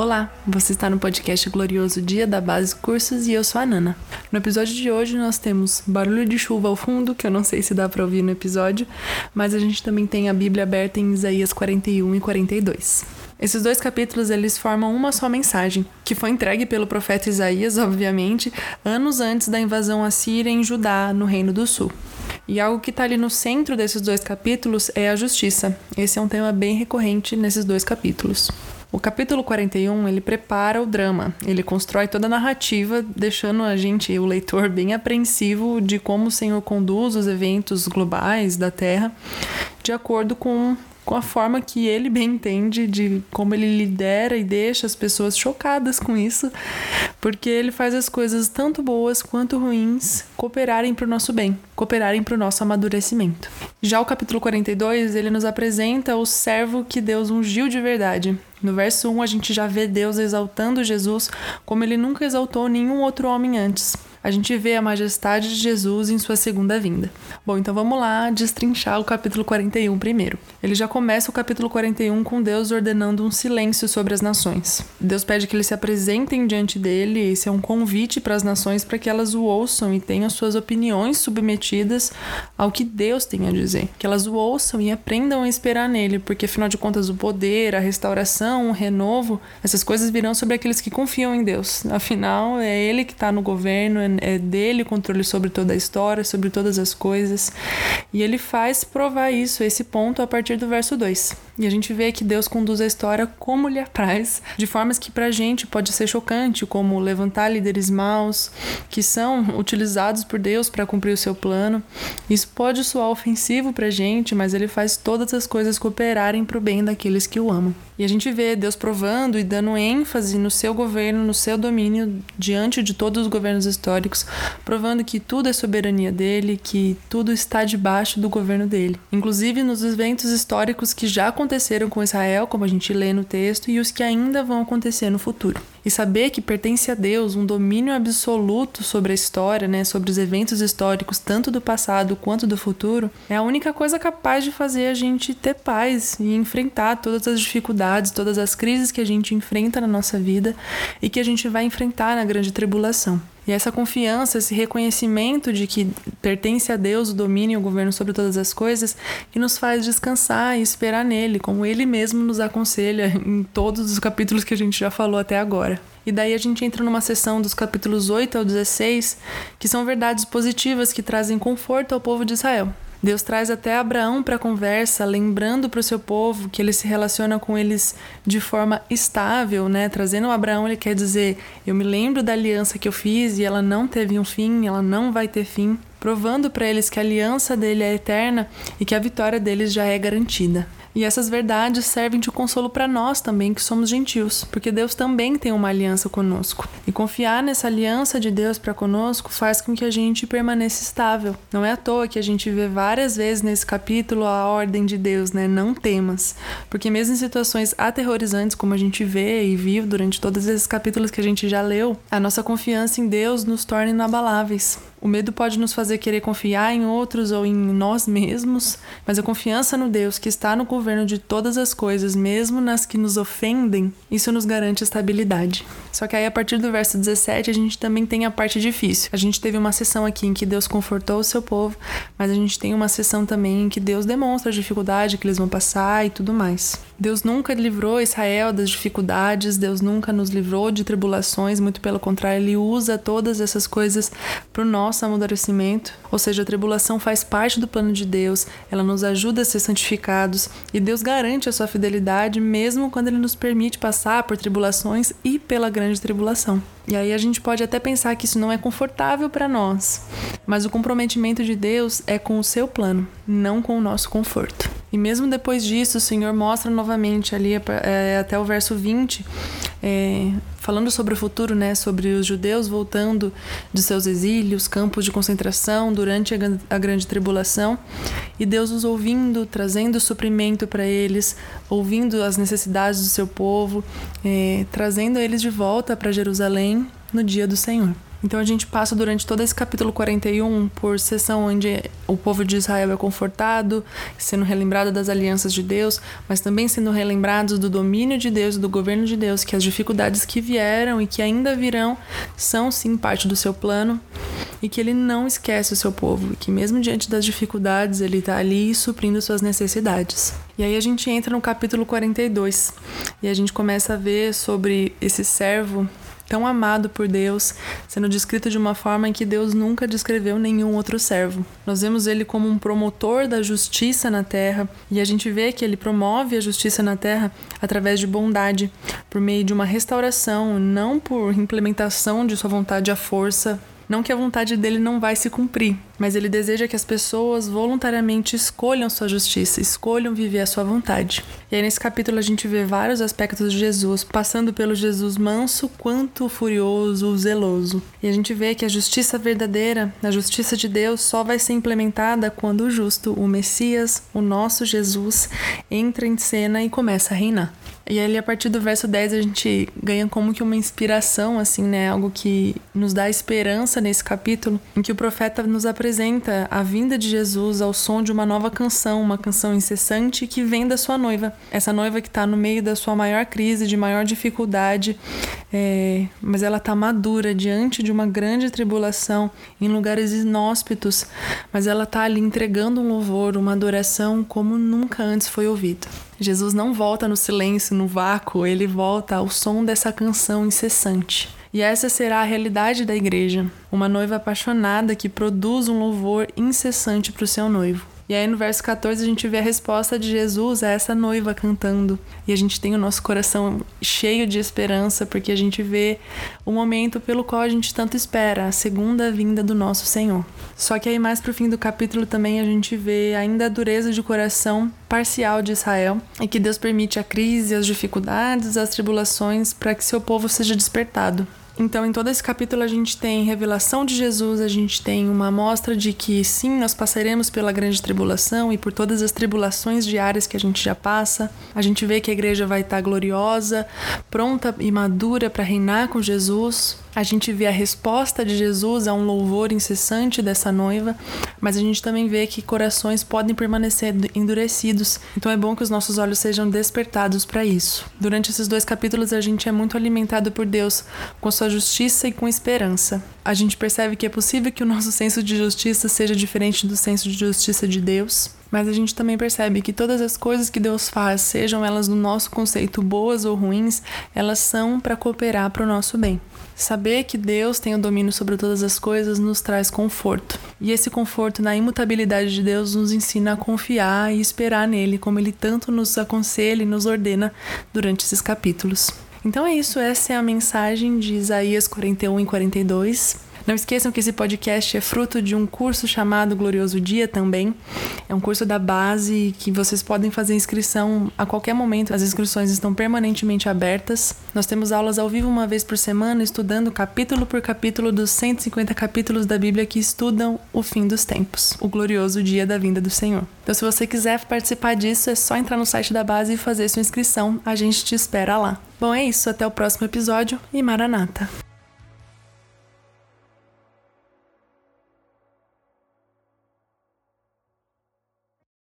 Olá, você está no podcast Glorioso Dia da Base Cursos e eu sou a Nana. No episódio de hoje nós temos barulho de chuva ao fundo, que eu não sei se dá para ouvir no episódio, mas a gente também tem a Bíblia aberta em Isaías 41 e 42. Esses dois capítulos eles formam uma só mensagem, que foi entregue pelo profeta Isaías, obviamente, anos antes da invasão assíria em Judá, no Reino do Sul. E algo que está ali no centro desses dois capítulos é a justiça. Esse é um tema bem recorrente nesses dois capítulos. O capítulo 41, ele prepara o drama, ele constrói toda a narrativa, deixando a gente, o leitor, bem apreensivo de como o Senhor conduz os eventos globais da Terra, de acordo com com a forma que ele bem entende de como ele lidera e deixa as pessoas chocadas com isso, porque ele faz as coisas tanto boas quanto ruins cooperarem para o nosso bem, cooperarem para o nosso amadurecimento. Já o capítulo 42, ele nos apresenta o servo que Deus ungiu de verdade. No verso 1, a gente já vê Deus exaltando Jesus como ele nunca exaltou nenhum outro homem antes a gente vê a majestade de Jesus em sua segunda vinda. Bom, então vamos lá destrinchar o capítulo 41 primeiro. Ele já começa o capítulo 41 com Deus ordenando um silêncio sobre as nações. Deus pede que eles se apresentem diante dele, esse é um convite para as nações para que elas o ouçam e tenham suas opiniões submetidas ao que Deus tem a dizer. Que elas o ouçam e aprendam a esperar nele, porque afinal de contas o poder, a restauração, o renovo, essas coisas virão sobre aqueles que confiam em Deus. Afinal, é ele que está no governo, é é dele o controle sobre toda a história, sobre todas as coisas. E ele faz provar isso, esse ponto, a partir do verso 2. E a gente vê que Deus conduz a história como lhe apraz, de formas que pra gente pode ser chocante, como levantar líderes maus, que são utilizados por Deus para cumprir o seu plano. Isso pode soar ofensivo pra gente, mas ele faz todas as coisas cooperarem pro bem daqueles que o amam. E a gente vê Deus provando e dando ênfase no seu governo, no seu domínio diante de todos os governos históricos, provando que tudo é soberania dele, que tudo está debaixo do governo dele. Inclusive nos eventos históricos que já aconteceram com Israel, como a gente lê no texto, e os que ainda vão acontecer no futuro. E saber que pertence a Deus um domínio absoluto sobre a história, né, sobre os eventos históricos, tanto do passado quanto do futuro, é a única coisa capaz de fazer a gente ter paz e enfrentar todas as dificuldades, todas as crises que a gente enfrenta na nossa vida e que a gente vai enfrentar na grande tribulação. E essa confiança, esse reconhecimento de que pertence a Deus o domínio e o governo sobre todas as coisas, que nos faz descansar e esperar nele, como ele mesmo nos aconselha em todos os capítulos que a gente já falou até agora. E daí a gente entra numa sessão dos capítulos 8 ao 16, que são verdades positivas que trazem conforto ao povo de Israel. Deus traz até Abraão para a conversa, lembrando para o seu povo que ele se relaciona com eles de forma estável, né? Trazendo Abraão, ele quer dizer: Eu me lembro da aliança que eu fiz e ela não teve um fim, ela não vai ter fim. Provando para eles que a aliança dele é eterna e que a vitória deles já é garantida. E essas verdades servem de consolo para nós também, que somos gentios, porque Deus também tem uma aliança conosco. E confiar nessa aliança de Deus para conosco faz com que a gente permaneça estável. Não é à toa que a gente vê várias vezes nesse capítulo a ordem de Deus, né? Não temas. Porque mesmo em situações aterrorizantes, como a gente vê e viu durante todos esses capítulos que a gente já leu, a nossa confiança em Deus nos torna inabaláveis. O medo pode nos fazer querer confiar em outros ou em nós mesmos, mas a confiança no Deus que está no governo de todas as coisas, mesmo nas que nos ofendem, isso nos garante estabilidade. Só que aí a partir do verso 17 a gente também tem a parte difícil. A gente teve uma sessão aqui em que Deus confortou o seu povo, mas a gente tem uma sessão também em que Deus demonstra a dificuldade que eles vão passar e tudo mais. Deus nunca livrou Israel das dificuldades, Deus nunca nos livrou de tribulações, muito pelo contrário, ele usa todas essas coisas para o nosso amadurecimento, ou seja, a tribulação faz parte do plano de Deus, ela nos ajuda a ser santificados e Deus garante a sua fidelidade mesmo quando ele nos permite passar por tribulações e pela grande tribulação. E aí a gente pode até pensar que isso não é confortável para nós, mas o comprometimento de Deus é com o seu plano, não com o nosso conforto. E mesmo depois disso, o Senhor mostra novamente ali é, até o verso 20 é, falando sobre o futuro, né, sobre os judeus voltando de seus exílios, campos de concentração durante a, a grande tribulação, e Deus os ouvindo, trazendo suprimento para eles, ouvindo as necessidades do seu povo, é, trazendo eles de volta para Jerusalém no dia do Senhor. Então a gente passa durante todo esse capítulo 41 por sessão onde o povo de Israel é confortado, sendo relembrado das alianças de Deus, mas também sendo relembrados do domínio de Deus, do governo de Deus, que as dificuldades que vieram e que ainda virão são sim parte do seu plano e que ele não esquece o seu povo, e que mesmo diante das dificuldades ele está ali suprindo suas necessidades. E aí a gente entra no capítulo 42 e a gente começa a ver sobre esse servo tão amado por Deus, sendo descrito de uma forma em que Deus nunca descreveu nenhum outro servo. Nós vemos ele como um promotor da justiça na terra, e a gente vê que ele promove a justiça na terra através de bondade, por meio de uma restauração, não por implementação de sua vontade à força, não que a vontade dele não vai se cumprir, mas ele deseja que as pessoas voluntariamente escolham sua justiça, escolham viver a sua vontade. E aí nesse capítulo a gente vê vários aspectos de Jesus, passando pelo Jesus manso quanto furioso, zeloso. E a gente vê que a justiça verdadeira, a justiça de Deus, só vai ser implementada quando o justo, o Messias, o nosso Jesus, entra em cena e começa a reinar. E ali, a partir do verso 10, a gente ganha como que uma inspiração, assim, né? Algo que nos dá esperança nesse capítulo, em que o profeta nos apresenta a vinda de Jesus ao som de uma nova canção, uma canção incessante que vem da sua noiva. Essa noiva que está no meio da sua maior crise, de maior dificuldade, é... mas ela está madura diante de uma grande tribulação, em lugares inóspitos, mas ela está ali entregando um louvor, uma adoração como nunca antes foi ouvido. Jesus não volta no silêncio, no vácuo, ele volta ao som dessa canção incessante. E essa será a realidade da igreja, uma noiva apaixonada que produz um louvor incessante para o seu noivo. E aí no verso 14 a gente vê a resposta de Jesus a essa noiva cantando. E a gente tem o nosso coração cheio de esperança, porque a gente vê o momento pelo qual a gente tanto espera, a segunda vinda do nosso Senhor. Só que aí mais pro fim do capítulo também a gente vê ainda a dureza de coração parcial de Israel e que Deus permite a crise, as dificuldades, as tribulações para que seu povo seja despertado. Então, em todo esse capítulo, a gente tem revelação de Jesus, a gente tem uma amostra de que sim, nós passaremos pela grande tribulação e por todas as tribulações diárias que a gente já passa. A gente vê que a igreja vai estar gloriosa, pronta e madura para reinar com Jesus. A gente vê a resposta de Jesus a um louvor incessante dessa noiva, mas a gente também vê que corações podem permanecer endurecidos. Então é bom que os nossos olhos sejam despertados para isso. Durante esses dois capítulos, a gente é muito alimentado por Deus com sua justiça e com esperança. A gente percebe que é possível que o nosso senso de justiça seja diferente do senso de justiça de Deus, mas a gente também percebe que todas as coisas que Deus faz, sejam elas no nosso conceito boas ou ruins, elas são para cooperar para o nosso bem. Saber que Deus tem o domínio sobre todas as coisas nos traz conforto. E esse conforto na imutabilidade de Deus nos ensina a confiar e esperar nele, como ele tanto nos aconselha e nos ordena durante esses capítulos. Então é isso, essa é a mensagem de Isaías 41 e 42. Não esqueçam que esse podcast é fruto de um curso chamado Glorioso Dia também. É um curso da base que vocês podem fazer inscrição a qualquer momento. As inscrições estão permanentemente abertas. Nós temos aulas ao vivo uma vez por semana, estudando capítulo por capítulo dos 150 capítulos da Bíblia que estudam o fim dos tempos, o glorioso dia da vinda do Senhor. Então, se você quiser participar disso, é só entrar no site da base e fazer sua inscrição. A gente te espera lá. Bom, é isso. Até o próximo episódio e Maranata!